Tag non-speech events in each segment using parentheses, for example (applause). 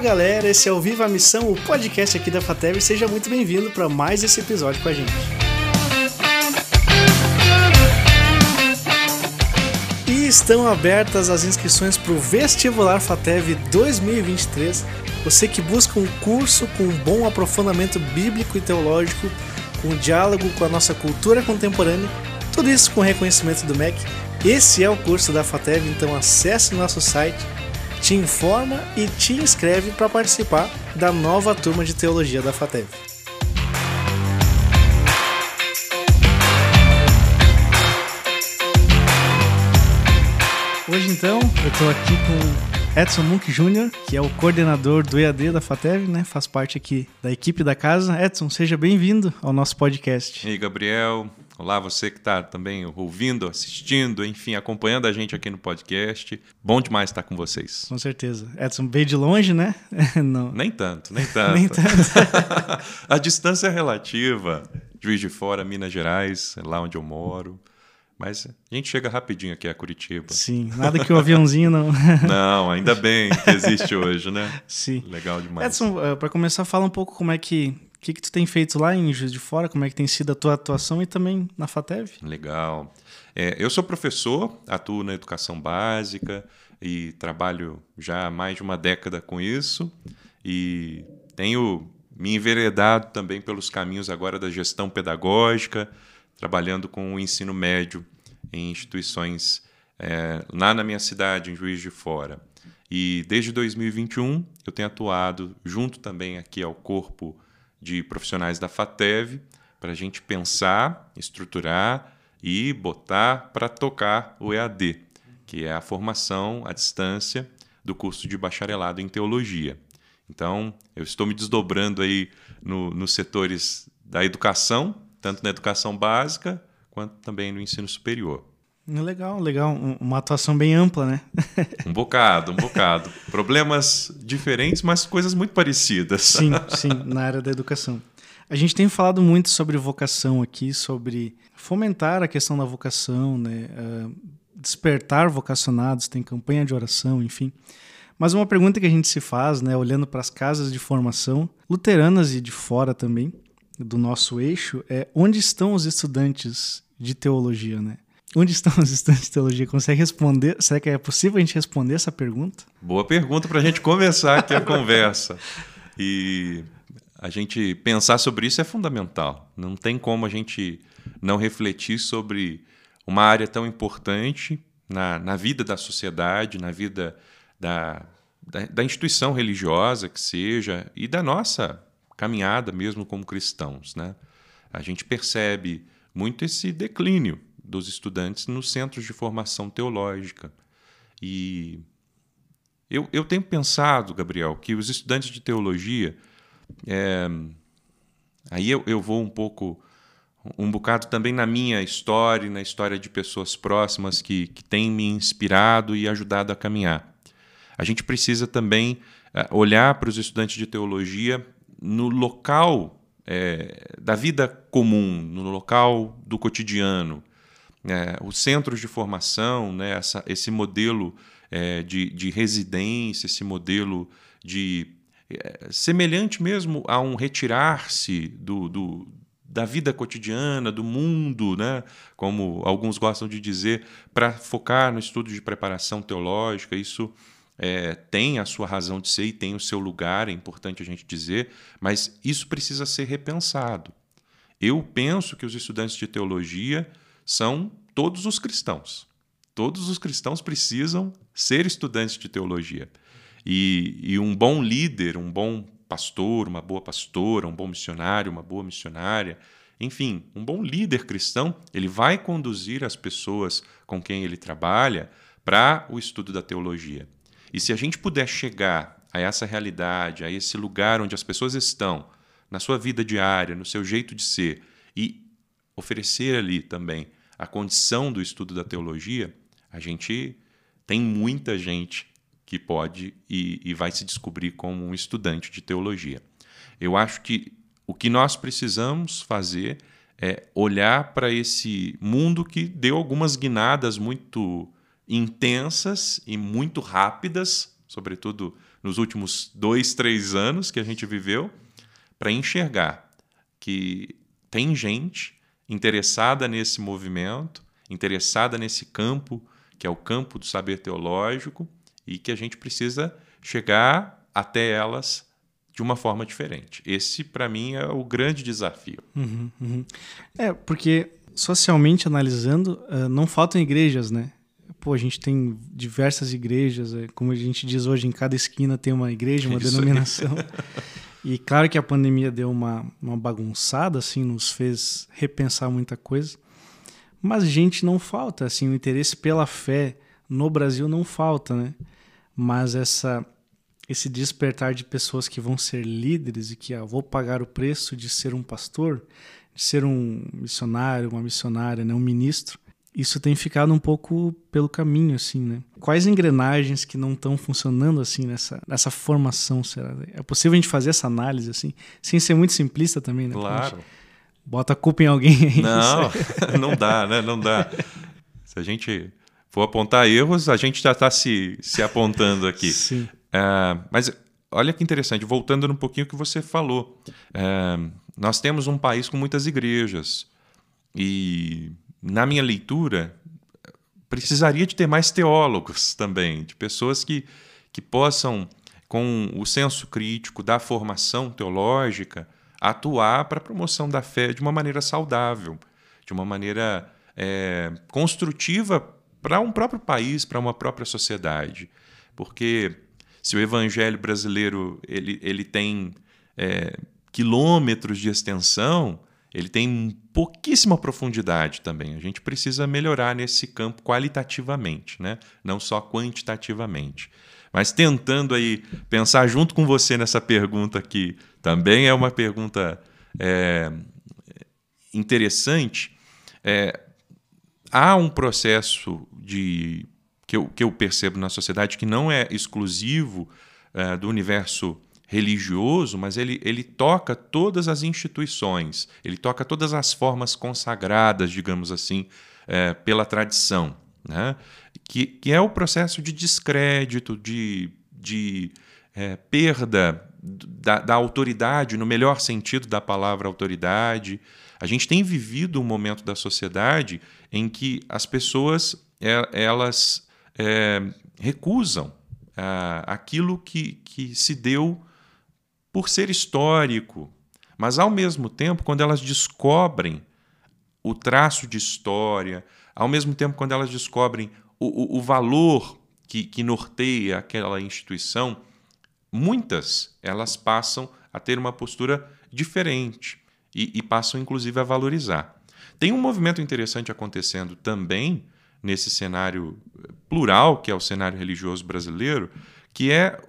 galera, esse é o Viva a Missão, o podcast aqui da FATEV. Seja muito bem-vindo para mais esse episódio com a gente. E estão abertas as inscrições para o Vestibular FATEV 2023. Você que busca um curso com um bom aprofundamento bíblico e teológico, com diálogo com a nossa cultura contemporânea, tudo isso com reconhecimento do MEC. Esse é o curso da FATEV, então acesse nosso site te informa e te inscreve para participar da nova turma de teologia da FATEV. Hoje então eu estou aqui com Edson Munk Jr., que é o coordenador do EAD da FATEV, né? Faz parte aqui da equipe da casa. Edson, seja bem-vindo ao nosso podcast. E aí, Gabriel, Olá, você que está também ouvindo, assistindo, enfim, acompanhando a gente aqui no podcast. Bom demais estar com vocês. Com certeza. Edson veio de longe, né? (laughs) Não. Nem tanto, nem tanto. (laughs) nem tanto. (laughs) a distância é relativa. Juiz de Fora, Minas Gerais, é lá onde eu moro. Mas a gente chega rapidinho aqui a Curitiba. Sim, nada que o aviãozinho não. não, ainda bem que existe hoje, né? Sim. Legal demais. Edson, eh, para começar, fala um pouco como é que o que, que tu tem feito lá em Juiz de Fora? Como é que tem sido a tua atuação e também na FATEV? Legal. É, eu sou professor, atuo na educação básica e trabalho já há mais de uma década com isso e tenho me enveredado também pelos caminhos agora da gestão pedagógica, trabalhando com o ensino médio em instituições é, lá na minha cidade, em Juiz de Fora. E desde 2021 eu tenho atuado junto também aqui ao corpo de profissionais da FATEV para a gente pensar, estruturar e botar para tocar o EAD, que é a formação à distância do curso de bacharelado em teologia. Então, eu estou me desdobrando aí no, nos setores da educação, tanto na educação básica quanto também no ensino superior. Legal, legal. Uma atuação bem ampla, né? (laughs) um bocado, um bocado. Problemas diferentes, mas coisas muito parecidas. Sim, (laughs) sim, na área da educação. A gente tem falado muito sobre vocação aqui, sobre fomentar a questão da vocação, né? Uh, despertar vocacionados, tem campanha de oração, enfim. Mas uma pergunta que a gente se faz, né, olhando para as casas de formação, luteranas e de fora também, do nosso eixo, é onde estão os estudantes de teologia, né? Onde estão os estudantes de teologia? Consegue responder? Será que é possível a gente responder essa pergunta? Boa pergunta para a gente começar aqui a conversa. E a gente pensar sobre isso é fundamental. Não tem como a gente não refletir sobre uma área tão importante na, na vida da sociedade, na vida da, da, da instituição religiosa que seja e da nossa caminhada mesmo como cristãos. Né? A gente percebe muito esse declínio dos estudantes nos centros de formação teológica. E eu, eu tenho pensado, Gabriel, que os estudantes de teologia. É, aí eu, eu vou um pouco. Um bocado também na minha história, na história de pessoas próximas que, que têm me inspirado e ajudado a caminhar. A gente precisa também é, olhar para os estudantes de teologia no local é, da vida comum, no local do cotidiano, é, os centros de formação, né, essa, esse modelo é, de, de residência, esse modelo de. É, semelhante mesmo a um retirar-se do, do, da vida cotidiana, do mundo, né, como alguns gostam de dizer, para focar no estudo de preparação teológica. Isso é, tem a sua razão de ser e tem o seu lugar, é importante a gente dizer, mas isso precisa ser repensado. Eu penso que os estudantes de teologia são todos os cristãos. Todos os cristãos precisam ser estudantes de teologia. E, e, um bom líder, um bom pastor, uma boa pastora, um bom missionário, uma boa missionária, enfim, um bom líder cristão, ele vai conduzir as pessoas com quem ele trabalha para o estudo da teologia. E se a gente puder chegar a essa realidade, a esse lugar onde as pessoas estão, na sua vida diária, no seu jeito de ser, e oferecer ali também a condição do estudo da teologia, a gente tem muita gente que pode e, e vai se descobrir como um estudante de teologia. Eu acho que o que nós precisamos fazer é olhar para esse mundo que deu algumas guinadas muito intensas e muito rápidas, sobretudo nos últimos dois, três anos que a gente viveu, para enxergar que tem gente interessada nesse movimento, interessada nesse campo, que é o campo do saber teológico, e que a gente precisa chegar até elas de uma forma diferente. Esse, para mim, é o grande desafio. Uhum, uhum. É, porque socialmente analisando, uh, não faltam igrejas, né? Pô, a gente tem diversas igrejas, é, como a gente diz hoje, em cada esquina tem uma igreja, uma Isso denominação. (laughs) e claro que a pandemia deu uma, uma bagunçada, assim, nos fez repensar muita coisa. Mas gente não falta, assim, o interesse pela fé no Brasil não falta, né? Mas essa esse despertar de pessoas que vão ser líderes e que ah, vou pagar o preço de ser um pastor, de ser um missionário, uma missionária, né, um ministro, isso tem ficado um pouco pelo caminho, assim, né? Quais engrenagens que não estão funcionando assim nessa, nessa formação, será? É possível a gente fazer essa análise assim, sem ser muito simplista também, né? Claro. Bota a culpa em alguém aí. Não, (laughs) não dá, né? Não dá. Se a gente for apontar erros, a gente já está se, se apontando aqui. Sim. É, mas olha que interessante, voltando um pouquinho o que você falou. É, nós temos um país com muitas igrejas. E na minha leitura, precisaria de ter mais teólogos também, de pessoas que, que possam, com o senso crítico da formação teológica, atuar para a promoção da fé de uma maneira saudável, de uma maneira é, construtiva para um próprio país, para uma própria sociedade. Porque se o evangelho brasileiro ele, ele tem é, quilômetros de extensão, ele tem pouquíssima profundidade também. A gente precisa melhorar nesse campo qualitativamente, né? não só quantitativamente. Mas tentando aí pensar junto com você nessa pergunta que também é uma pergunta é, interessante. É, há um processo de que eu, que eu percebo na sociedade que não é exclusivo é, do universo religioso, mas ele, ele toca todas as instituições, ele toca todas as formas consagradas, digamos assim, é, pela tradição, né? que, que é o processo de descrédito, de, de é, perda da, da, autoridade, no melhor sentido da palavra autoridade. A gente tem vivido um momento da sociedade em que as pessoas é, elas é, recusam é, aquilo que, que se deu por ser histórico, mas ao mesmo tempo, quando elas descobrem o traço de história, ao mesmo tempo, quando elas descobrem o, o, o valor que, que norteia aquela instituição, muitas elas passam a ter uma postura diferente e, e, passam, inclusive, a valorizar. Tem um movimento interessante acontecendo também nesse cenário plural, que é o cenário religioso brasileiro, que é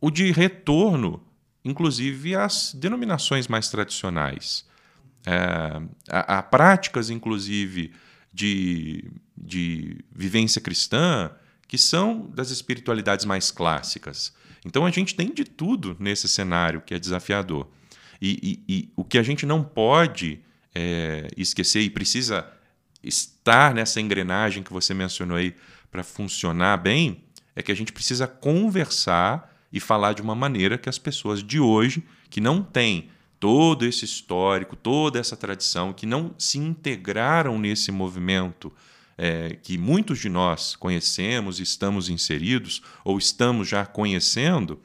o de retorno inclusive as denominações mais tradicionais. É, há, há, práticas, inclusive, de, de vivência cristã que são das espiritualidades mais clássicas. Então a gente tem de tudo nesse cenário que é desafiador. E, e, e o que a gente não pode é, esquecer e precisa estar nessa engrenagem que você mencionou aí para funcionar bem é que a gente precisa conversar e falar de uma maneira que as pessoas de hoje, que não têm todo esse histórico, toda essa tradição, que não se integraram nesse movimento é, que muitos de nós conhecemos, estamos inseridos ou estamos já conhecendo,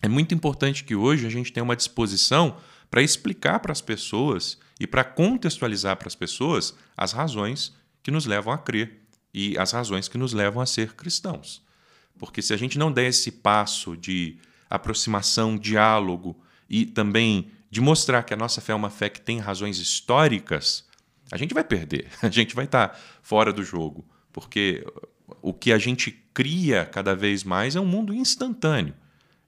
é muito importante que hoje a gente tenha uma disposição para explicar para as pessoas e para contextualizar para as pessoas as razões que nos levam a crer e as razões que nos levam a ser cristãos. Porque se a gente não der esse passo de aproximação, diálogo e também de mostrar que a nossa fé é uma fé que tem razões históricas, a gente vai perder, (laughs) a gente vai estar fora do jogo. Porque o que a gente cria cada vez mais é um mundo instantâneo.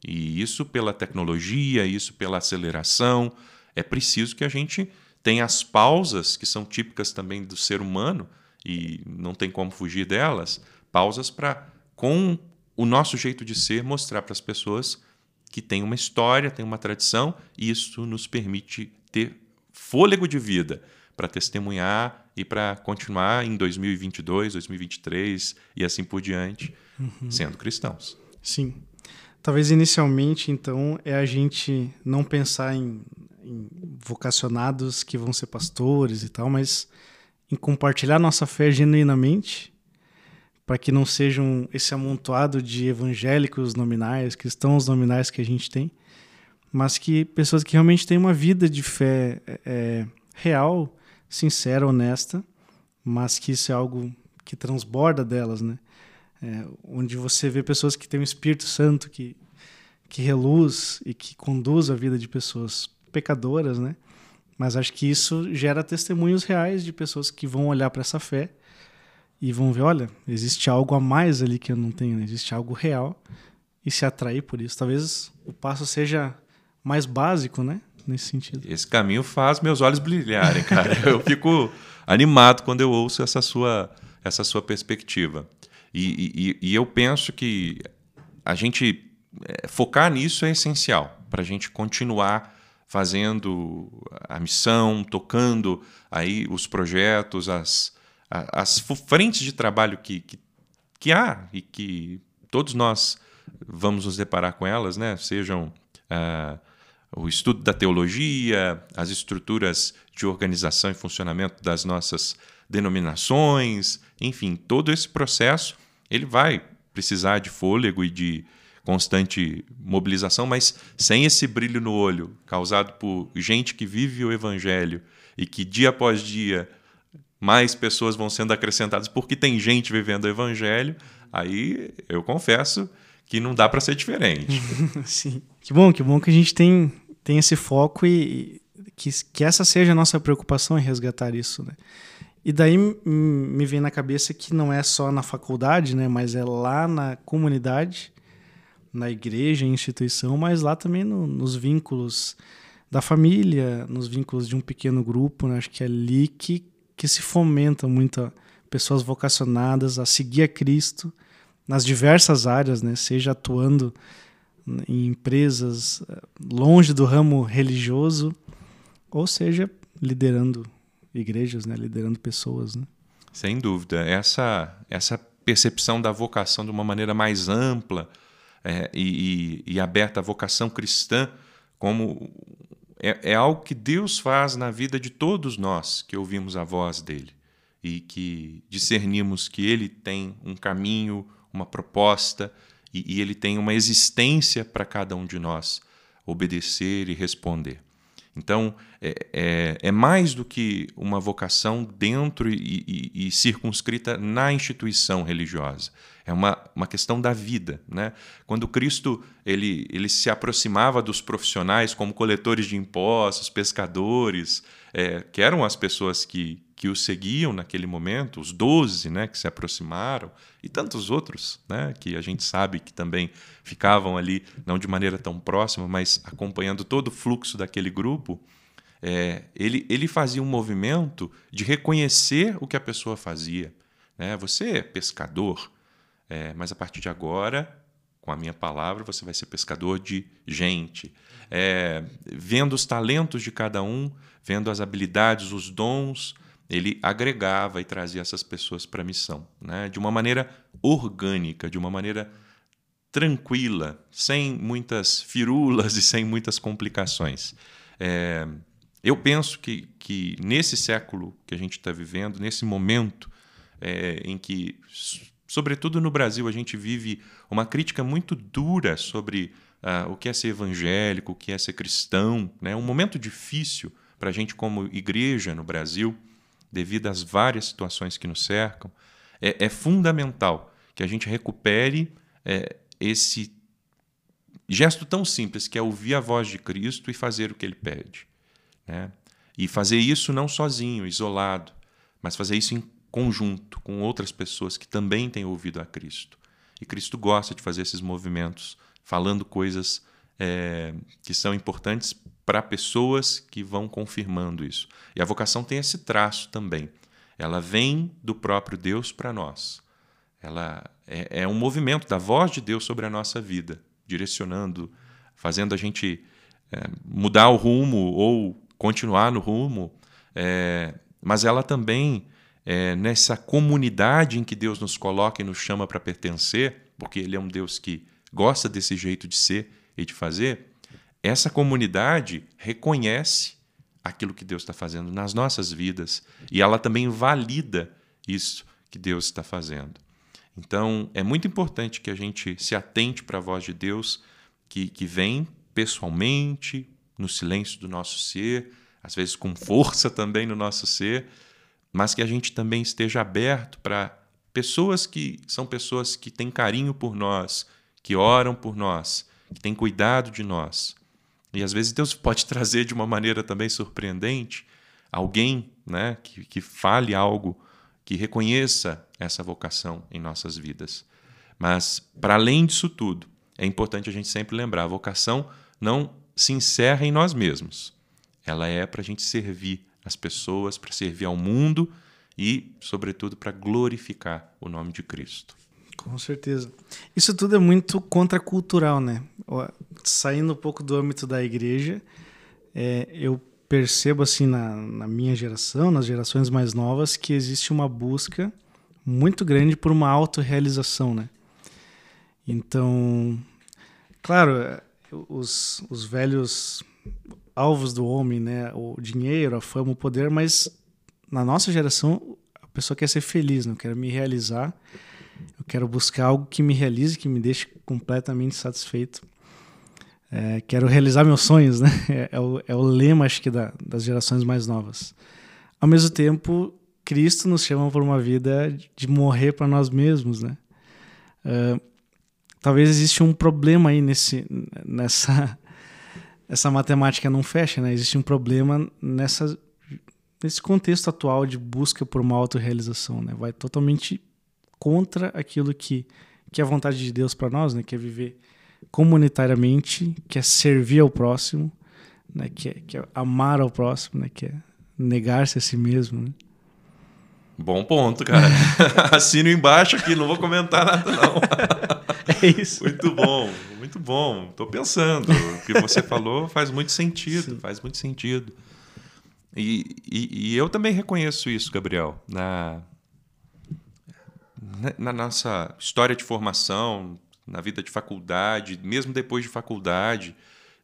E isso pela tecnologia, isso pela aceleração. É preciso que a gente tenha as pausas, que são típicas também do ser humano, e não tem como fugir delas pausas para, com o nosso jeito de ser mostrar para as pessoas que tem uma história, tem uma tradição, e isso nos permite ter fôlego de vida para testemunhar e para continuar em 2022, 2023 e assim por diante, uhum. sendo cristãos. Sim. Talvez inicialmente, então, é a gente não pensar em, em vocacionados que vão ser pastores e tal, mas em compartilhar nossa fé genuinamente, para que não sejam esse amontoado de evangélicos nominais, cristãos nominais que a gente tem, mas que pessoas que realmente têm uma vida de fé é, real, sincera, honesta, mas que isso é algo que transborda delas, né? É, onde você vê pessoas que têm o um Espírito Santo que, que reluz e que conduz a vida de pessoas pecadoras, né? Mas acho que isso gera testemunhos reais de pessoas que vão olhar para essa fé e vão ver, olha, existe algo a mais ali que eu não tenho, né? existe algo real e se atrair por isso. Talvez o passo seja mais básico, né? Nesse sentido. Esse caminho faz meus olhos brilharem, cara. eu fico animado quando eu ouço essa sua, essa sua perspectiva. E, e, e eu penso que a gente é, focar nisso é essencial para a gente continuar fazendo a missão, tocando aí os projetos, as, as frentes de trabalho que, que, que há e que todos nós vamos nos deparar com elas, né? sejam uh, o estudo da teologia, as estruturas de organização e funcionamento das nossas denominações, enfim, todo esse processo ele vai precisar de fôlego e de constante mobilização, mas sem esse brilho no olho causado por gente que vive o evangelho e que dia após dia mais pessoas vão sendo acrescentadas porque tem gente vivendo o evangelho, aí eu confesso que não dá para ser diferente. (laughs) Sim. Que bom, que bom que a gente tem, tem esse foco e, que, que essa seja a nossa preocupação em resgatar isso, né? E daí me vem na cabeça que não é só na faculdade, né, mas é lá na comunidade, na igreja, instituição, mas lá também no, nos vínculos da família, nos vínculos de um pequeno grupo, né? acho que é ali que, que se fomenta muito pessoas vocacionadas a seguir a Cristo nas diversas áreas, né, seja atuando em empresas eh, longe do ramo religioso, ou seja, liderando igrejas, né, liderando pessoas. Né? Sem dúvida. Essa, essa percepção da vocação de uma maneira mais ampla é, e, e, e, aberta à vocação cristã, como é, é algo que Deus faz na vida de todos nós que ouvimos a voz dele e que discernimos que ele tem um caminho, uma proposta e, e ele tem uma existência para cada um de nós obedecer e responder. Então, é, é, é, mais do que uma vocação dentro e, e, e, circunscrita na instituição religiosa. É uma, uma questão da vida. Né? Quando Cristo ele, ele se aproximava dos profissionais, como coletores de impostos, pescadores, é, que eram as pessoas que, que o seguiam naquele momento, os doze né, que se aproximaram, e tantos outros né, que a gente sabe que também ficavam ali, não de maneira tão próxima, mas acompanhando todo o fluxo daquele grupo, é, ele, ele fazia um movimento de reconhecer o que a pessoa fazia. Né? Você é pescador, é, mas a partir de agora, com a minha palavra, você vai ser pescador de gente. É, vendo os talentos de cada um, vendo as habilidades, os dons, ele agregava e trazia essas pessoas para a missão, né? de uma maneira orgânica, de uma maneira tranquila, sem muitas firulas (laughs) e sem muitas complicações. É, eu penso que, que nesse século que a gente está vivendo, nesse momento é, em que, sobretudo no Brasil, a gente vive uma crítica muito dura sobre uh, o que é ser evangélico, o que é ser cristão, né? um momento difícil para a gente como igreja no Brasil devido às várias situações que nos cercam, é, é fundamental que a gente recupere é, esse gesto tão simples que é ouvir a voz de Cristo e fazer o que ele pede. Né? E fazer isso não sozinho, isolado, mas fazer isso em conjunto com outras pessoas que também têm ouvido a Cristo. E Cristo gosta de fazer esses movimentos, falando coisas é, que são importantes para pessoas que vão confirmando isso. E a vocação tem esse traço também. Ela vem do próprio Deus para nós. Ela é, é, um movimento da voz de Deus sobre a nossa vida, direcionando, fazendo a gente é, mudar o rumo ou continuar no rumo. É, mas ela também, é, nessa comunidade em que Deus nos coloca e nos chama para pertencer, porque Ele é um Deus que gosta desse jeito de ser e de fazer, essa comunidade reconhece aquilo que Deus está fazendo nas nossas vidas e ela também valida isso que Deus está fazendo. Então, é muito importante que a gente se atente para a voz de Deus que, que vem pessoalmente, no silêncio do nosso ser, às vezes com força também no nosso ser, mas que a gente também esteja aberto para pessoas que são pessoas que têm carinho por nós, que oram por nós, que têm cuidado de nós. E às vezes Deus pode trazer de uma maneira também surpreendente alguém né, que, que fale algo, que reconheça essa vocação em nossas vidas. Mas, para além disso tudo, é importante a gente sempre lembrar: a vocação não se encerra em nós mesmos. Ela é para a gente servir as pessoas, para servir ao mundo e, sobretudo, para glorificar o nome de Cristo. Com certeza. Isso tudo é muito contracultural, né? Saindo um pouco do âmbito da igreja, é, eu percebo assim na, na, minha geração, nas gerações mais novas, que existe uma busca muito grande por uma autorrealização, né? Então, claro, os, os velhos alvos do homem, né? O dinheiro, a fama, o poder, mas na nossa geração a pessoa quer ser feliz, não quer me realizar eu quero buscar algo que me realize, que me deixe completamente satisfeito. É, quero realizar meus sonhos, né? (laughs) É, é, o, é o lema, acho que, da, das gerações mais novas. Ao mesmo tempo, Cristo nos chama para uma vida de morrer para nós mesmos, né? Uh, talvez exista um problema aí nesse, nessa (laughs) essa matemática não fecha, né? Existe um problema nessa, nesse contexto atual de busca por uma autorrealização, né? Vai totalmente contra aquilo que, que é a vontade de Deus para nós, né? Que é viver comunitariamente, que é servir ao próximo, né? Que é, que é amar ao próximo, né? Que é negar-se a si mesmo, né? Bom ponto, cara. (laughs) Assino embaixo aqui, não vou comentar nada, não. (laughs) é isso. Muito bom, muito bom. Estou pensando. O que você falou faz muito sentido, Sim. faz muito sentido. E, e, e, eu também reconheço isso, Gabriel. Na, na nossa história de formação, na vida de faculdade, mesmo depois de faculdade,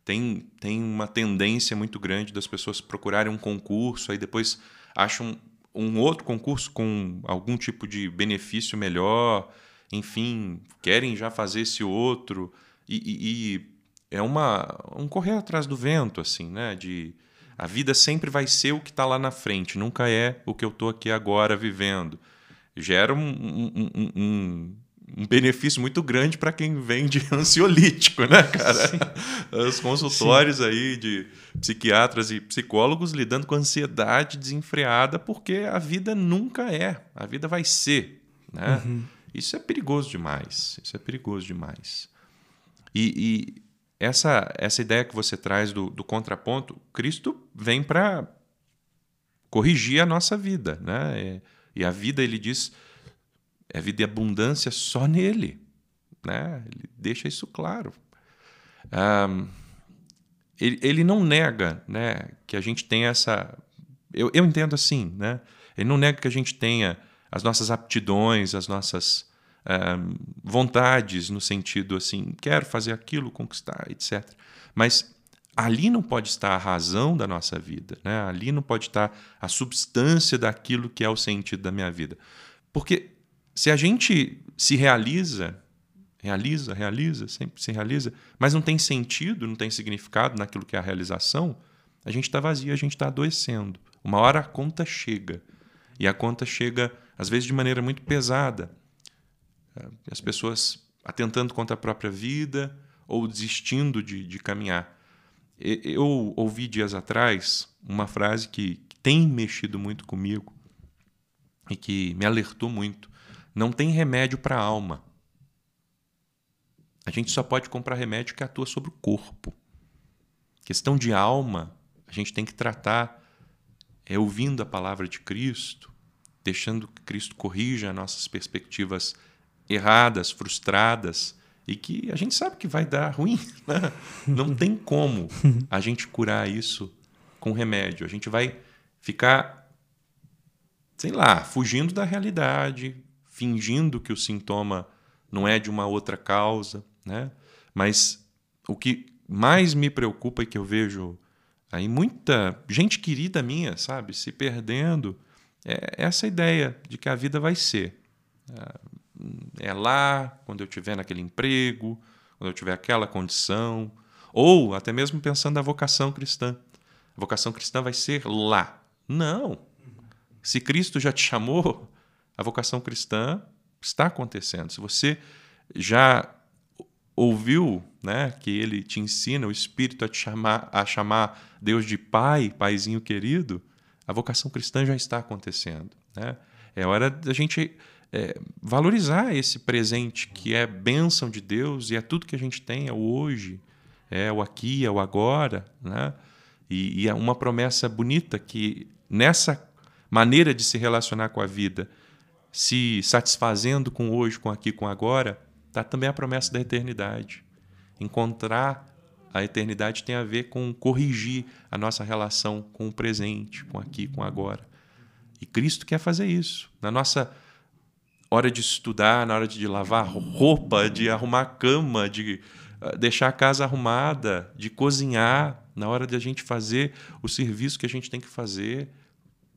tem, tem uma tendência muito grande das pessoas procurarem um concurso, aí depois acham um outro concurso com algum tipo de benefício melhor, enfim, querem já fazer esse outro, e, e, e é uma, um correr atrás do vento, assim, né? De, a vida sempre vai ser o que está lá na frente, nunca é o que eu estou aqui agora vivendo gera um, um, um, um benefício muito grande para quem vende (laughs) ansiolítico, né, cara? Sim. Os consultórios Sim. aí de psiquiatras e psicólogos lidando com ansiedade desenfreada, porque a vida nunca é, a vida vai ser, né? Uhum. Isso é perigoso demais, isso é perigoso demais. E, e essa, essa ideia que você traz do, do contraponto, Cristo vem para corrigir a nossa vida, né? É, e a vida, ele diz, é vida de abundância só nele. Né? Ele deixa isso claro. Um, ele, ele não nega né, que a gente tenha essa. Eu, eu entendo assim, né? Ele não nega que a gente tenha as nossas aptidões, as nossas um, vontades, no sentido assim, quero fazer aquilo, conquistar, etc. Mas ali não pode estar a razão da nossa vida, né? ali não pode estar a substância daquilo que é o sentido da minha vida. Porque se a gente se realiza, realiza, realiza, sempre se realiza, mas não tem sentido, não tem significado naquilo que é a realização, a gente está vazio, a gente está adoecendo. Uma hora a conta chega. E a conta chega, às vezes, de maneira muito pesada. As pessoas atentando contra a própria vida ou desistindo de, de caminhar. Eu ouvi dias atrás uma frase que tem mexido muito comigo e que me alertou muito. Não tem remédio para a alma. A gente só pode comprar remédio que atua sobre o corpo. Questão de alma, a gente tem que tratar é ouvindo a palavra de Cristo, deixando que Cristo corrija nossas perspectivas erradas, frustradas, e que a gente sabe que vai dar ruim. (laughs) Né? Não tem como a gente curar isso com remédio. A gente vai ficar, sei lá, fugindo da realidade, fingindo que o sintoma não é de uma outra causa. Né? Mas o que mais me preocupa e que eu vejo aí muita gente querida minha, sabe, se perdendo, é essa ideia de que a vida vai ser. É lá, quando eu tiver naquele emprego, quando eu tiver aquela condição, ou até mesmo pensando na vocação cristã. A vocação cristã vai ser lá. Não. Se Cristo já te chamou, a vocação cristã está acontecendo. Se você já ouviu, né, que ele te ensina o Espírito a te chamar, a chamar Deus de Pai, Paizinho querido, a vocação cristã já está acontecendo. Né? É hora da gente é, valorizar esse presente que é bênção de Deus e é tudo que a gente tem, é o hoje, é o aqui, é o agora. Né? E, e é uma promessa bonita que nessa maneira de se relacionar com a vida, se satisfazendo com hoje, com aqui, com agora, está também a promessa da eternidade. Encontrar a eternidade tem a ver com corrigir a nossa relação com o presente, com aqui, com agora. E Cristo quer fazer isso. Na nossa hora de estudar, na hora de lavar roupa, de arrumar a cama, de ah, deixar a casa arrumada, de cozinhar, na hora de a gente fazer o serviço que a gente tem que fazer,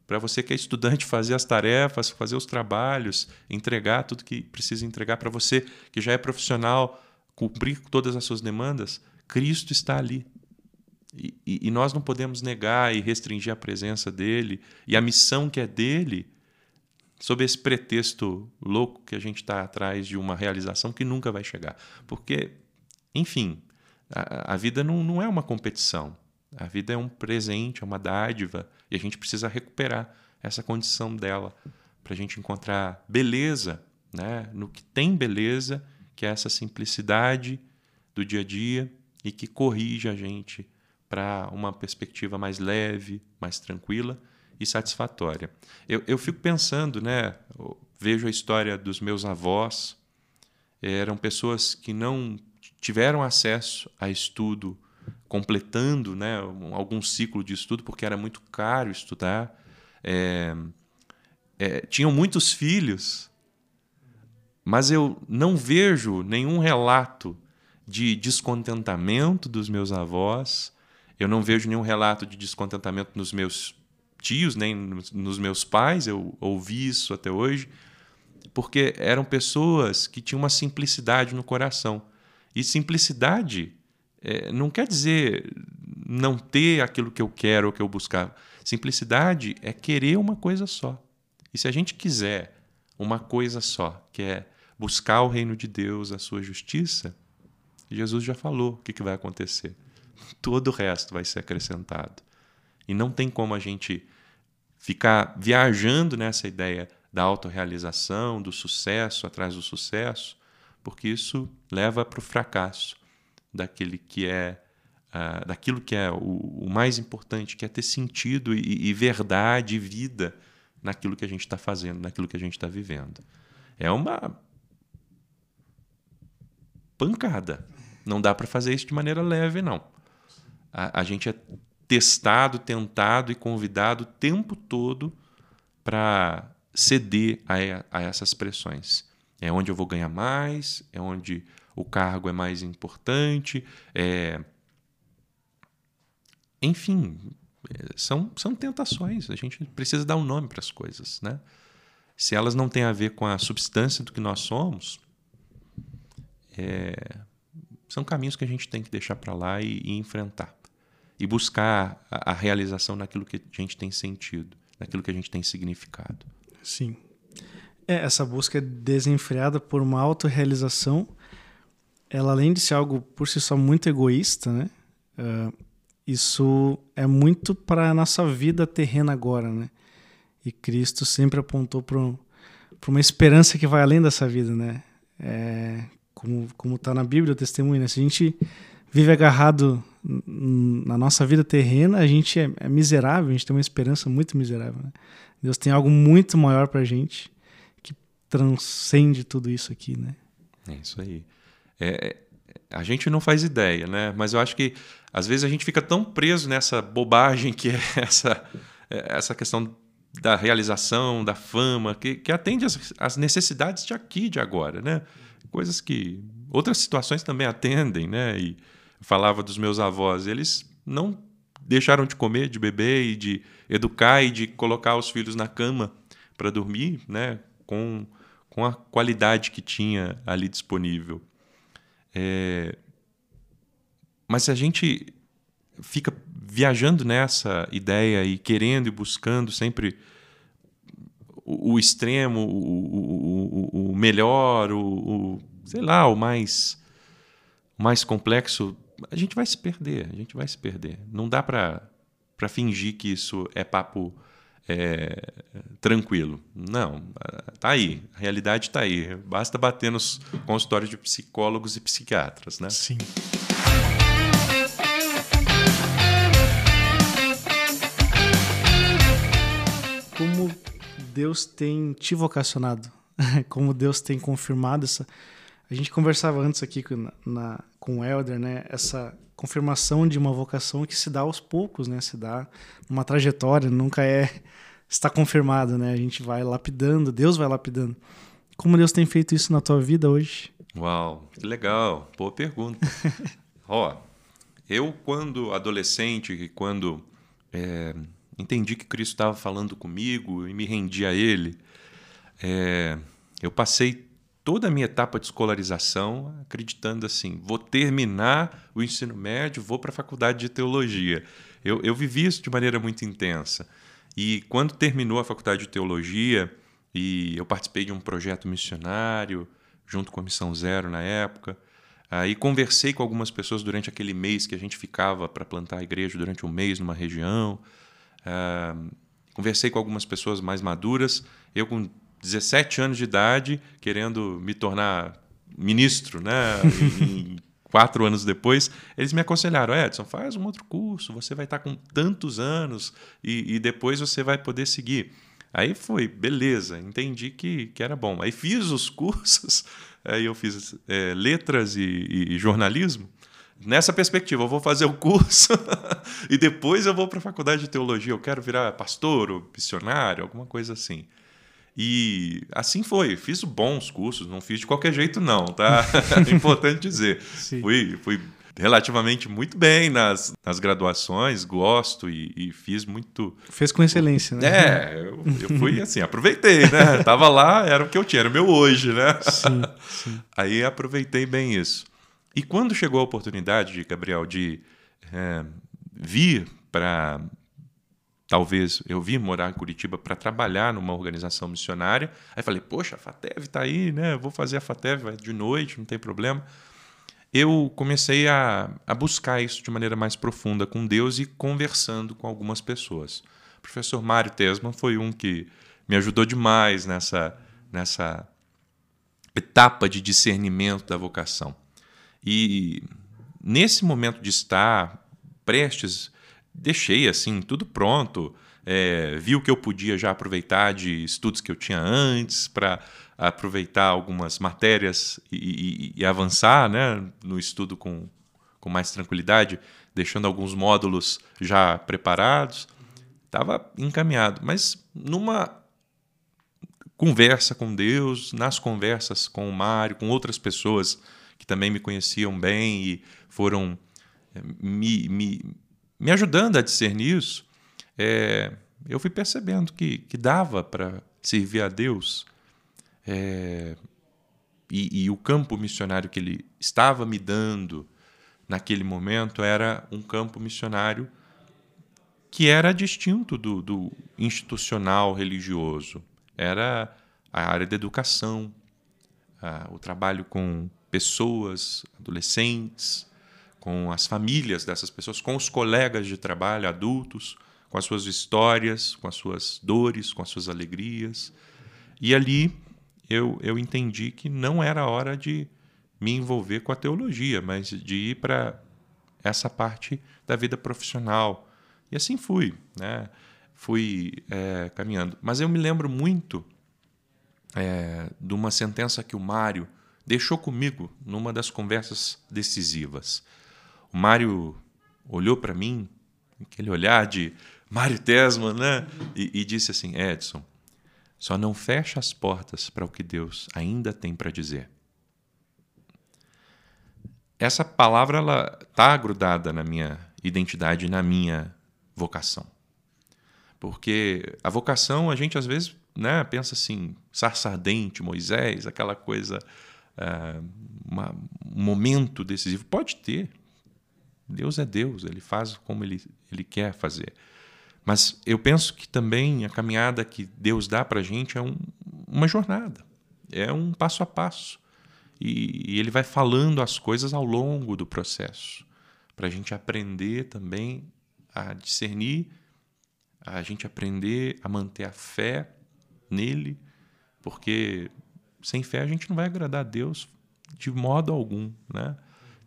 para você que é estudante fazer as tarefas, fazer os trabalhos, entregar tudo que precisa entregar, para você que já é profissional, cumprir todas as suas demandas, Cristo está ali. E, e, e nós não podemos negar e restringir a presença dele e a missão que é dele sob esse pretexto louco que a gente está atrás de uma realização que nunca vai chegar. Porque, enfim, a, a vida não, não é uma competição. A vida é um presente, é uma dádiva, e a gente precisa recuperar essa condição dela para a gente encontrar beleza né? no que tem beleza, que é essa simplicidade do dia a dia e que corrige a gente para uma perspectiva mais leve, mais tranquila e satisfatória. Eu, eu fico pensando, né? Vejo a história dos meus avós, eram pessoas que não tiveram acesso a estudo completando né, algum ciclo de estudo, porque era muito caro estudar. É, é, tinham muitos filhos, mas eu não vejo nenhum relato de descontentamento dos meus avós, eu não vejo nenhum relato de descontentamento nos meus tios, nem nos meus pais, eu ouvi isso até hoje, porque eram pessoas que tinham uma simplicidade no coração. E simplicidade é, não quer dizer não ter aquilo que eu quero ou que eu buscava. Simplicidade é querer uma coisa só. E se a gente quiser uma coisa só, que é buscar o reino de Deus, a sua justiça, Jesus já falou o que, que vai acontecer. Todo o resto vai ser acrescentado. E não tem como a gente ficar viajando nessa ideia da autorrealização, do sucesso atrás do sucesso, porque isso leva para o fracasso daquele que é uh, daquilo que é o, o, mais importante, que é ter sentido e, e verdade e vida naquilo que a gente está fazendo, naquilo que a gente está vivendo. É uma pancada. Não dá para fazer isso de maneira leve, não. A, a, gente é testado, tentado e convidado o tempo todo para ceder a, a essas pressões. É onde eu vou ganhar mais, é onde o cargo é mais importante. É... Enfim, são, são tentações. A gente precisa dar um nome para as coisas. Né? Se elas não têm a ver com a substância do que nós somos, é... são caminhos que a gente tem que deixar para lá e, e, enfrentar. E buscar a, a realização naquilo que a gente tem sentido, naquilo que a gente tem significado. Sim. É, essa busca é desenfreada por uma autorrealização ela além de ser algo por si só muito egoísta, né? Uh, isso é muito para a nossa vida terrena agora, né? E Cristo sempre apontou para uma esperança que vai além dessa vida, né? É, como como está na Bíblia o testemunho, né? Se a gente vive agarrado na nossa vida terrena, a gente é, é miserável, a gente tem uma esperança muito miserável. Né? Deus tem algo muito maior para a gente que transcende tudo isso aqui, né? É isso aí. É, a gente não faz ideia, né? Mas eu acho que às vezes a gente fica tão preso nessa bobagem que é (laughs) essa, é, essa questão da realização, da fama, que, que atende às, às necessidades de aqui, de agora, né? Coisas que outras situações também atendem, né? E falava dos meus avós, eles não deixaram de comer, de beber e de educar e de colocar os filhos na cama para dormir, né? Com, com a qualidade que tinha ali disponível. É... Mas se a gente fica viajando nessa ideia e querendo e buscando sempre o, o extremo, o, o, o melhor, o, sei lá, o mais, mais complexo, a gente vai se perder, a gente vai se perder. Não dá para fingir que isso é papo é, tranquilo. Não, tá aí, a realidade está aí. Basta bater nos consultórios de psicólogos e psiquiatras, né? Sim. Como Deus tem te vocacionado, (laughs) como Deus tem confirmado essa. A gente conversava antes aqui com, na, com o Helder, né? Essa confirmação de uma vocação que se dá aos poucos, né? Se dá uma trajetória, nunca é está confirmado, né? A gente vai lapidando, Deus vai lapidando. Como Deus tem feito isso na tua vida hoje? Uau, que legal, boa pergunta. (laughs) Ó, eu quando adolescente, quando é, entendi que Cristo estava falando comigo e me rendi a Ele, é, eu passei toda a minha etapa de escolarização acreditando assim: vou terminar o ensino médio, vou para a faculdade de teologia. Eu, eu vivi isso de maneira muito intensa. E quando terminou a faculdade de teologia, e eu participei de um projeto missionário, junto com a Missão Zero na época, aí conversei com algumas pessoas durante aquele mês que a gente ficava para plantar a igreja durante um mês numa região. Uh, conversei com algumas pessoas mais maduras. Eu, com 17 anos de idade, querendo me tornar ministro, né? (laughs) quatro anos depois, eles me aconselharam: Edson, faz um outro curso, você vai estar com tantos anos e, e depois você vai poder seguir. Aí foi, beleza, entendi que, que era bom. Aí fiz os cursos, (laughs) aí eu fiz é, letras e, e, jornalismo. Nessa perspectiva, eu vou fazer o curso (laughs) e depois eu vou para a faculdade de teologia. Eu quero virar pastor ou missionário, alguma coisa assim. E assim foi. Fiz bons cursos, não fiz de qualquer jeito, não, tá? (laughs) É importante dizer. Fui, fui relativamente muito bem nas, nas graduações, gosto e, e, fiz muito. Fez com excelência, né? É, eu, eu fui (laughs) assim, aproveitei, né? Tava lá, era o que eu tinha, era o meu hoje, né? Sim, sim. (laughs) Aí aproveitei bem isso. E quando chegou a oportunidade, Gabriel, de é, vir para talvez eu vim morar em Curitiba para trabalhar numa organização missionária. Aí falei, poxa, a FATEV está aí, né? Vou fazer a FATEV de noite, não tem problema. Eu comecei a, a buscar isso de maneira mais profunda com Deus e conversando com algumas pessoas. O professor Mário Tesman foi um que me ajudou demais nessa, nessa etapa de discernimento da vocação. E nesse momento de estar prestes deixei assim tudo pronto. É, vi o que eu podia já aproveitar de estudos que eu tinha antes para aproveitar algumas matérias e, e, e, avançar né, no estudo com, com mais tranquilidade, deixando alguns módulos já preparados. Estava encaminhado, mas numa conversa com Deus, nas conversas com o Mário, com outras pessoas que também me conheciam bem e foram é, me, me me ajudando a discernir isso, é, eu fui percebendo que, que dava para servir a Deus. É, e, e, o campo missionário que ele estava me dando naquele momento era um campo missionário que era distinto do, do institucional religioso. Era a área da educação, a, o trabalho com pessoas, adolescentes, com as famílias dessas pessoas, com os colegas de trabalho adultos, com as suas histórias, com as suas dores, com as suas alegrias. E ali eu, eu entendi que não era hora de me envolver com a teologia, mas de ir para essa parte da vida profissional. E assim fui, né? fui é, caminhando. Mas eu me lembro muito é, de uma sentença que o Mário deixou comigo numa das conversas decisivas. O Mário olhou para mim, aquele olhar de Mário Tesman, né? E, e disse assim: Edson, só não fecha as portas para o que Deus ainda tem para dizer. essa palavra ela está grudada na minha identidade, na minha vocação. Porque a vocação, a gente às vezes né, pensa assim, sarça ardente, Moisés, aquela coisa, uh, uma, um momento decisivo. Pode ter. Deus é Deus, ele faz como ele, ele quer fazer. Mas eu penso que também a caminhada que Deus dá para a gente é um, uma jornada, é um passo a passo. E, e ele vai falando as coisas ao longo do processo, para a gente aprender também a discernir, a gente aprender a manter a fé nele, porque sem fé a gente não vai agradar a Deus de modo algum, né?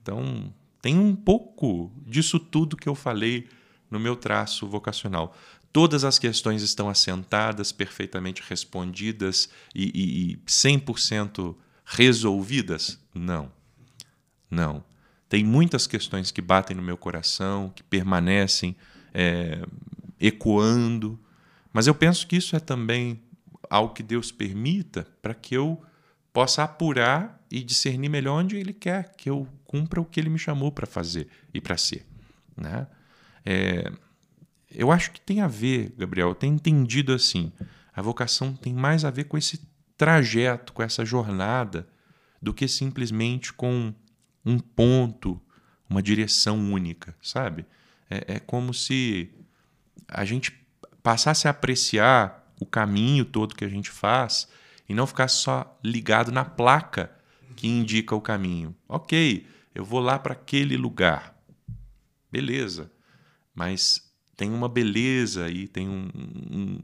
Então, tem um pouco disso tudo que eu falei no meu traço vocacional. Todas as questões estão assentadas, perfeitamente respondidas e, e, e 100% resolvidas? Não. Não. Tem muitas questões que batem no meu coração, que permanecem é, ecoando, mas eu penso que isso é também algo que Deus permita para que eu possa apurar e discernir melhor onde Ele quer que eu cumpra o que Ele me chamou para fazer e para ser. Né? É, eu acho que tem a ver, Gabriel, eu tenho entendido assim. A vocação tem mais a ver com esse trajeto, com essa jornada, do que simplesmente com um ponto, uma direção única, sabe? É, é como se a gente passasse a apreciar o caminho todo que a gente faz e não ficar só ligado na placa que indica o caminho. Ok, eu vou lá para aquele lugar. Beleza. Mas tem uma beleza aí, tem, um, um,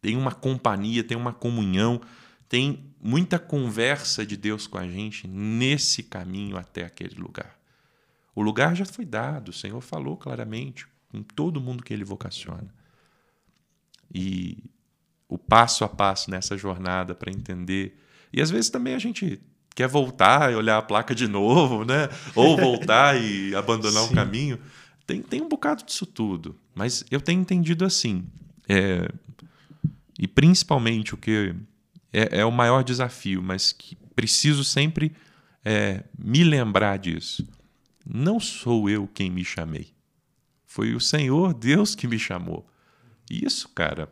tem uma companhia, tem uma comunhão, tem muita conversa de Deus com a gente nesse caminho até aquele lugar. O lugar já foi dado, o Senhor falou claramente com todo mundo que ele vocaciona. E o passo a passo nessa jornada para entender. E às vezes também a gente quer voltar e olhar a placa de novo, né? Ou voltar e (laughs) abandonar o caminho. Tem, tem um bocado disso tudo, mas eu tenho entendido assim. É, e principalmente o que é, é, o maior desafio, mas que preciso sempre é, me lembrar disso. Não sou eu quem me chamei. Foi o Senhor Deus que me chamou. Isso, cara,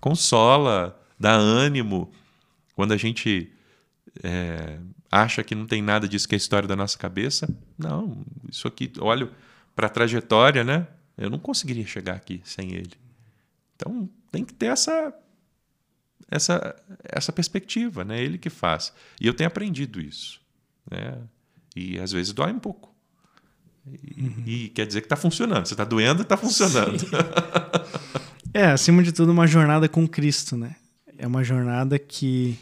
consola, dá ânimo. Quando a gente é, acha que não tem nada disso que é a história da nossa cabeça, não, isso aqui, olho para a trajetória, né? Eu não conseguiria chegar aqui sem ele. Então tem que ter essa essa essa perspectiva, né? Ele que faz. E eu tenho aprendido isso, né? E às vezes dói um pouco. E, uhum. e quer dizer que está funcionando. Você está doendo, está funcionando. (laughs) é, acima de tudo, uma jornada com Cristo, né? É uma jornada que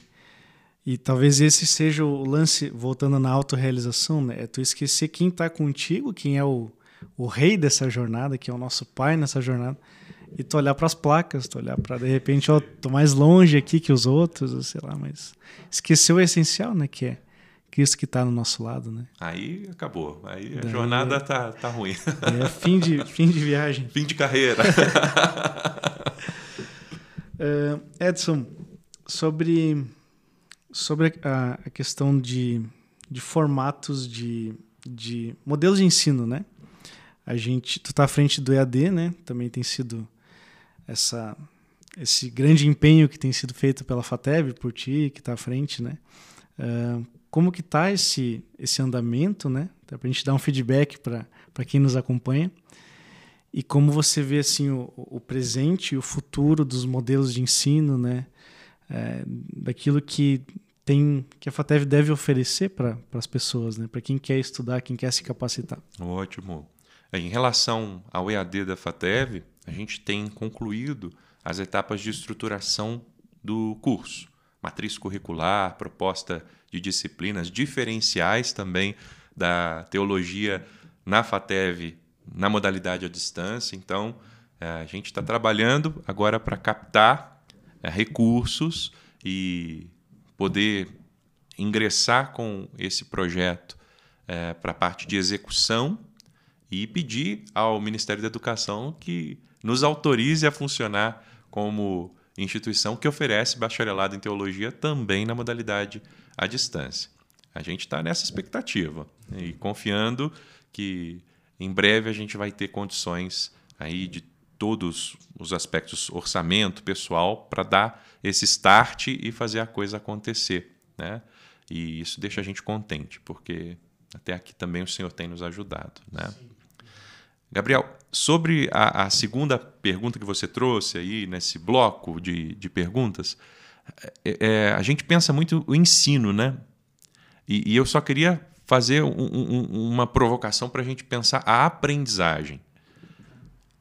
e talvez esse seja o lance, voltando na autorrealização, né? É tu esquecer quem está contigo, quem é o, o rei dessa jornada, que é o nosso pai nessa jornada, e tu olhar para as placas, tu olhar para de repente, ó, tô mais longe aqui que os outros, sei lá, mas esqueceu o essencial, né, que é Cristo que está no nosso lado, né? Aí acabou, aí a Daí jornada é, tá, tá ruim. É fim de, (laughs) fim de viagem. Fim de carreira. uh, (laughs) Edson, sobre, sobre a, a questão de, de formatos de, de modelos de ensino, né? A gente, tu tá à frente do EAD, né? Também tem sido essa esse grande empenho que tem sido feito pela FATEV, por ti, que está à frente, né? Uh, como que tá esse esse andamento, né? Para a gente dar um feedback para quem nos acompanha e como você vê assim o, o presente e o futuro dos modelos de ensino, né? É, daquilo que tem que a FATEV deve oferecer para as pessoas, né? Para quem quer estudar, quem quer se capacitar. Ótimo. Em relação ao EAD da FATEV, a gente tem concluído as etapas de estruturação do curso. Matriz curricular, proposta de disciplinas diferenciais também da teologia na FATEV na modalidade à distância. Então, é, a gente está trabalhando agora para captar é, recursos e poder ingressar com esse projeto é, para a parte de execução e pedir ao Ministério da Educação que nos autorize a funcionar como instituição que oferece bacharelado em teologia também na modalidade à distância. A gente está nessa expectativa e confiando que em breve a gente vai ter condições aí de todos os aspectos orçamento pessoal para dar esse start e fazer a coisa acontecer, né? E isso deixa a gente contente, porque até aqui também o Senhor tem nos ajudado, né? Gabriel, sobre a, a, segunda pergunta que você trouxe aí nesse bloco de, de perguntas, é, é, a gente pensa muito o ensino, né? E, e eu só queria fazer um, um, uma provocação para a gente pensar a aprendizagem.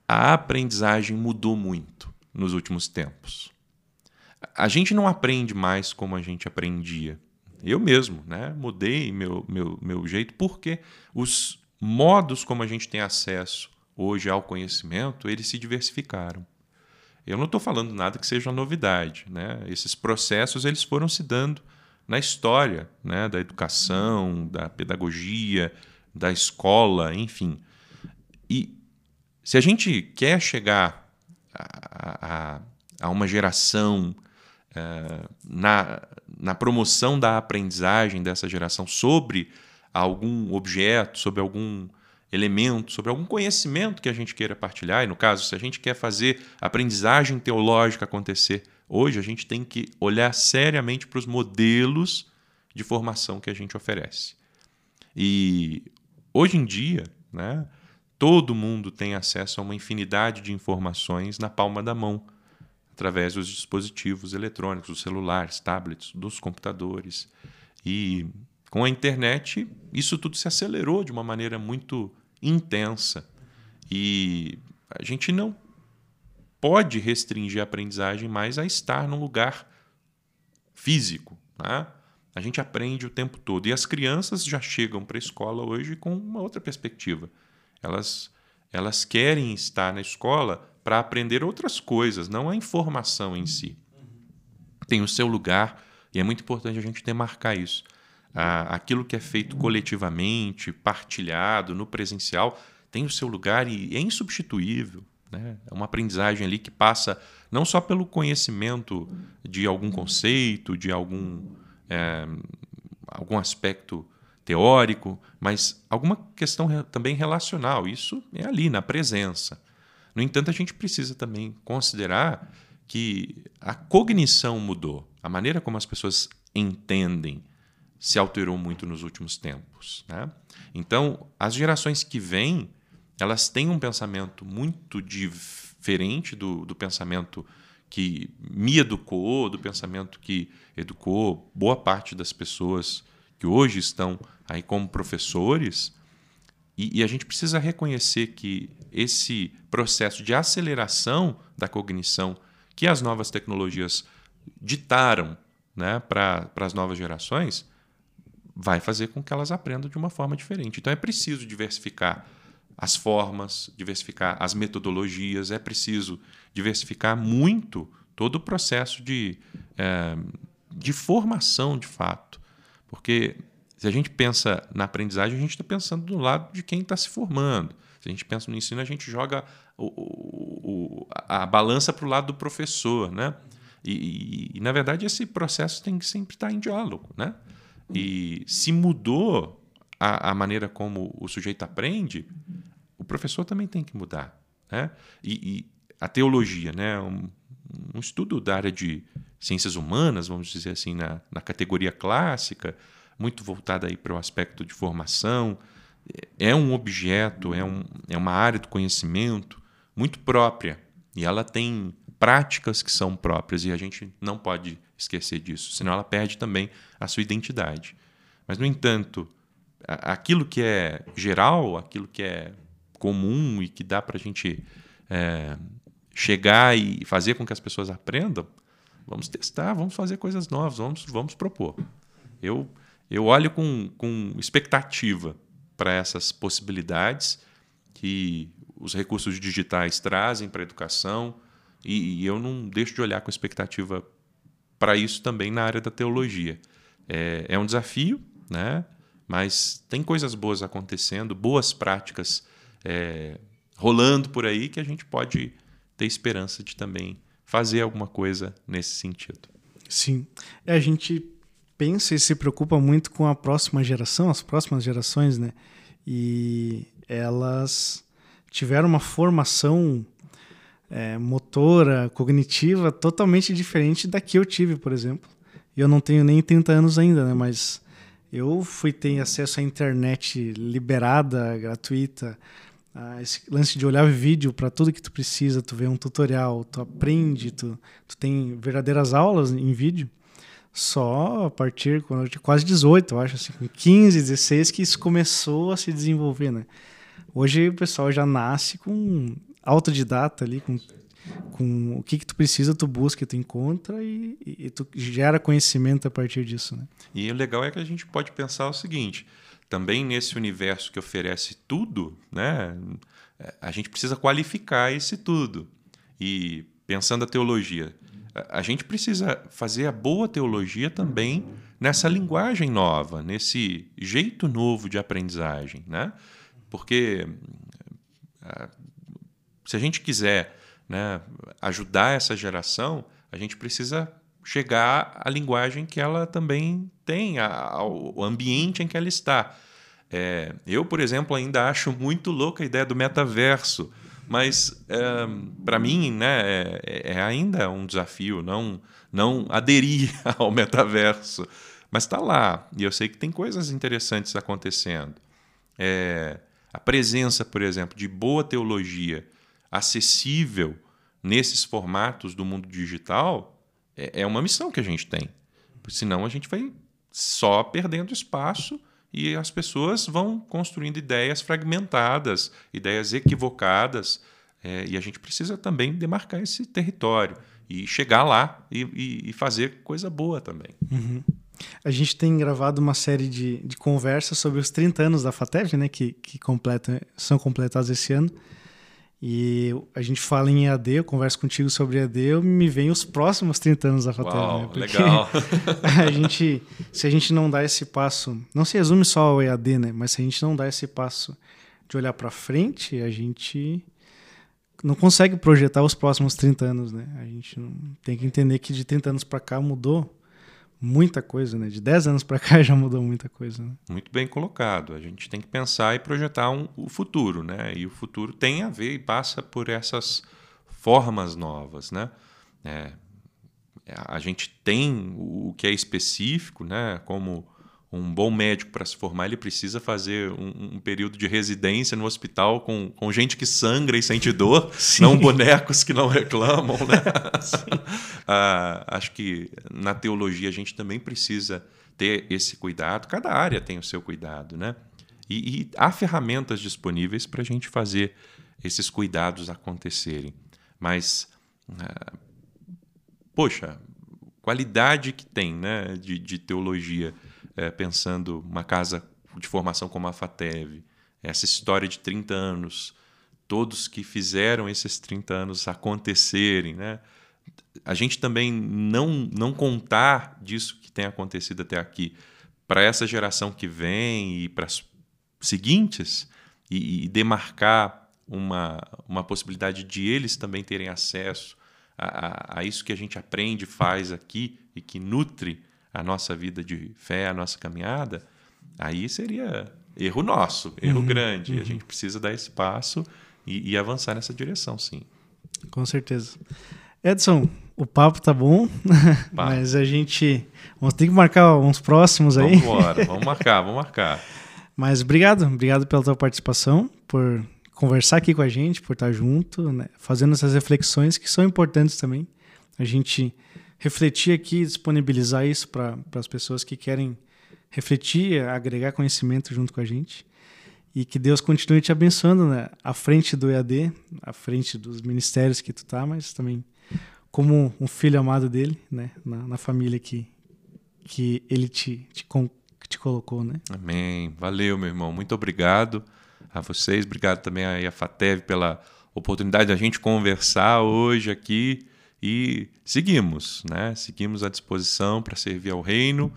A aprendizagem mudou muito nos últimos tempos. A gente não aprende mais como a gente aprendia. Eu mesmo, né? Mudei meu, meu, meu jeito porque os modos como a gente tem acesso hoje ao conhecimento, eles se diversificaram. Eu não estou falando nada que seja uma novidade, né? Esses processos eles foram se dando na história né, da educação, da pedagogia, da escola, enfim. E se a gente quer chegar a, a, a uma geração é, na, na promoção da aprendizagem dessa geração sobre algum objeto, sobre algum elemento, sobre algum conhecimento que a gente queira partilhar, e no caso, se a gente quer fazer aprendizagem teológica acontecer Hoje a gente tem que olhar seriamente para os modelos de formação que a gente oferece. E hoje em dia, né, todo mundo tem acesso a uma infinidade de informações na palma da mão, através dos dispositivos eletrônicos, dos celulares, tablets, dos computadores. E com a internet, isso tudo se acelerou de uma maneira muito intensa. E a gente não pode restringir a aprendizagem mais a estar num lugar físico. Né? A gente aprende o tempo todo. E as crianças já chegam para a escola hoje com uma outra perspectiva. Elas, elas querem estar na escola para aprender outras coisas, não a informação em si. Tem o seu lugar e é muito importante a gente demarcar isso. Aquilo que é feito coletivamente, partilhado, no presencial, tem o seu lugar e é insubstituível. Né? É uma aprendizagem ali que passa não só pelo conhecimento de algum conceito, de algum, é, algum aspecto teórico, mas alguma questão também relacional. Isso é ali, na presença. No entanto, a gente precisa também considerar que a cognição mudou, a maneira como as pessoas entendem se alterou muito nos últimos tempos. Né? Então, as gerações que vêm elas têm um pensamento muito diferente do, do pensamento que me educou, do pensamento que educou boa parte das pessoas que hoje estão aí como professores. E, e, a gente precisa reconhecer que esse processo de aceleração da cognição que as novas tecnologias ditaram né, para as novas gerações vai fazer com que elas aprendam de uma forma diferente. Então é preciso diversificar as formas, diversificar as metodologias, é preciso diversificar muito todo o processo de, é, de formação de fato. Porque se a gente pensa na aprendizagem, a gente está pensando do lado de quem está se formando. Se a gente pensa no ensino, a gente joga o, o, a balança para o lado do professor. Né? E, e, e, na verdade, esse processo tem que sempre estar em diálogo. Né? E se mudou a, a maneira como o sujeito aprende, o professor também tem que mudar. Né? E, e a teologia, né? Um, um, estudo da área de ciências humanas, vamos dizer assim, na, na categoria clássica, muito voltada para o aspecto de formação, é um objeto, é, um, é uma área do conhecimento muito própria e ela tem práticas que são próprias e a gente não pode esquecer disso, senão ela perde também a sua identidade. Mas, no entanto, aquilo que é geral, aquilo que é comum e que dá para a gente é, chegar e fazer com que as pessoas aprendam, vamos testar, vamos fazer coisas novas, vamos, vamos propor. Eu, eu olho com, com expectativa para essas possibilidades que os recursos digitais trazem para a educação e, e, eu não deixo de olhar com expectativa para isso também na área da teologia. É, é um desafio, né? mas tem coisas boas acontecendo, boas práticas é, rolando por aí que a gente pode ter esperança de também fazer alguma coisa nesse sentido. Sim. É, a gente pensa e se preocupa muito com a próxima geração, as próximas gerações, né? E elas tiveram uma formação é, motora, cognitiva totalmente diferente da que eu tive, por exemplo. Eu não tenho nem 30 anos ainda, né? Mas eu fui ter acesso à internet liberada, gratuita, esse lance de olhar vídeo para tudo que tu precisa, tu vê um tutorial, tu aprende, tu, tu tem verdadeiras aulas em vídeo. Só a partir quando eu tinha quase 18, eu acho, assim, com 15, 16 que isso começou a se desenvolver, né? Hoje o pessoal já nasce com autodidata ali, com, com o que, que tu precisa, tu busca, tu encontra e, e tu gera conhecimento a partir disso, né? E o legal é que a gente pode pensar o seguinte: também nesse universo que oferece tudo, né, a gente precisa qualificar esse tudo. E pensando a teologia, a gente precisa fazer a boa teologia também nessa linguagem nova, nesse jeito novo de aprendizagem, né? Porque se a gente quiser né, ajudar essa geração, a gente precisa chegar à linguagem que ela também tem, ao ambiente em que ela está. É, eu, por exemplo, ainda acho muito louca a ideia do metaverso, mas é, para mim né, é, é, ainda um desafio não, não aderir (laughs) ao metaverso. Mas está lá, e eu sei que tem coisas interessantes acontecendo. É, a presença, por exemplo, de boa teologia acessível nesses formatos do mundo digital é, é uma missão que a gente tem. Senão a gente vai só perdendo espaço e as pessoas vão construindo ideias fragmentadas, ideias equivocadas, é, e a gente precisa também demarcar esse território e chegar lá e, e, e fazer coisa boa também. Uhum. A gente tem gravado uma série de, de conversas sobre os 30 anos da FATEV, né, que, que completa, são completados esse ano. E a gente fala em EAD, eu converso contigo sobre EAD, eu me vem os próximos 30 anos da FATEV. Uau, né? legal. (laughs) a gente, se a gente não dá esse passo, não se resume só ao EAD, né? Mas se a gente não dá esse passo de olhar para frente, a gente não consegue projetar os próximos 30 anos, né? A gente tem que entender que de 30 anos para cá mudou muita coisa, né? De 10 anos para cá (laughs) já mudou muita coisa. Né? Muito bem colocado. A gente tem que pensar e projetar um, o futuro, né? E o futuro tem a ver e passa por essas formas novas, né? É, a gente tem o que é específico, né? Como um bom médico para se formar, ele precisa fazer um, um, período de residência no hospital com, com gente que sangra e sente dor, (laughs) Sim. não bonecos que não reclamam. Né? (laughs) (laughs) ah, acho que na teologia a gente também precisa ter esse cuidado. Cada área tem o seu cuidado, né? E, e há ferramentas disponíveis para a gente fazer esses cuidados acontecerem. Mas, ah, poxa, qualidade que tem né, de, de teologia é, pensando uma casa de formação como a FATEV, essa história de 30 anos, todos que fizeram esses 30 anos acontecerem, né? A gente também não, não contar disso que tem acontecido até aqui para essa geração que vem e para as seguintes e, e, demarcar uma, uma possibilidade de eles também terem acesso a, a, a isso que a gente aprende, faz aqui e que nutre a nossa vida de fé, a nossa caminhada, aí seria erro nosso, erro uhum, grande. Uhum. A gente precisa dar esse passo e, e, avançar nessa direção, sim. Com certeza. Edson, o papo tá bom, (laughs) mas a gente vamos ter que marcar uns próximos aí. Vamos embora, vamos marcar, vamos marcar. (laughs) Mas obrigado, obrigado pela tua participação, por conversar aqui com a gente, por estar junto, né, fazendo essas reflexões que são importantes também. A gente refletir aqui, disponibilizar isso para as pessoas que querem refletir, agregar conhecimento junto com a gente. E que Deus continue te abençoando né? à frente do EAD, à frente dos ministérios que tu tá, mas também como um filho amado dele, né? na, na família que, que ele te, te, te colocou. Né? Amém. Valeu, meu irmão. Muito obrigado a vocês. Obrigado também a FATEV pela oportunidade da gente conversar hoje aqui e seguimos, né? Seguimos à disposição para servir ao reino,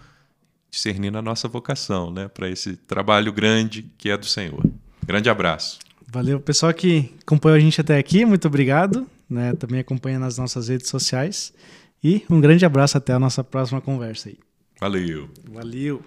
discernindo a nossa vocação, né? Para esse trabalho grande que é do Senhor. Grande abraço. Valeu, pessoal que acompanhou a gente até aqui, muito obrigado. Né? Também acompanha nas nossas redes sociais. E um grande abraço até a nossa próxima conversa aí. Valeu. Valeu.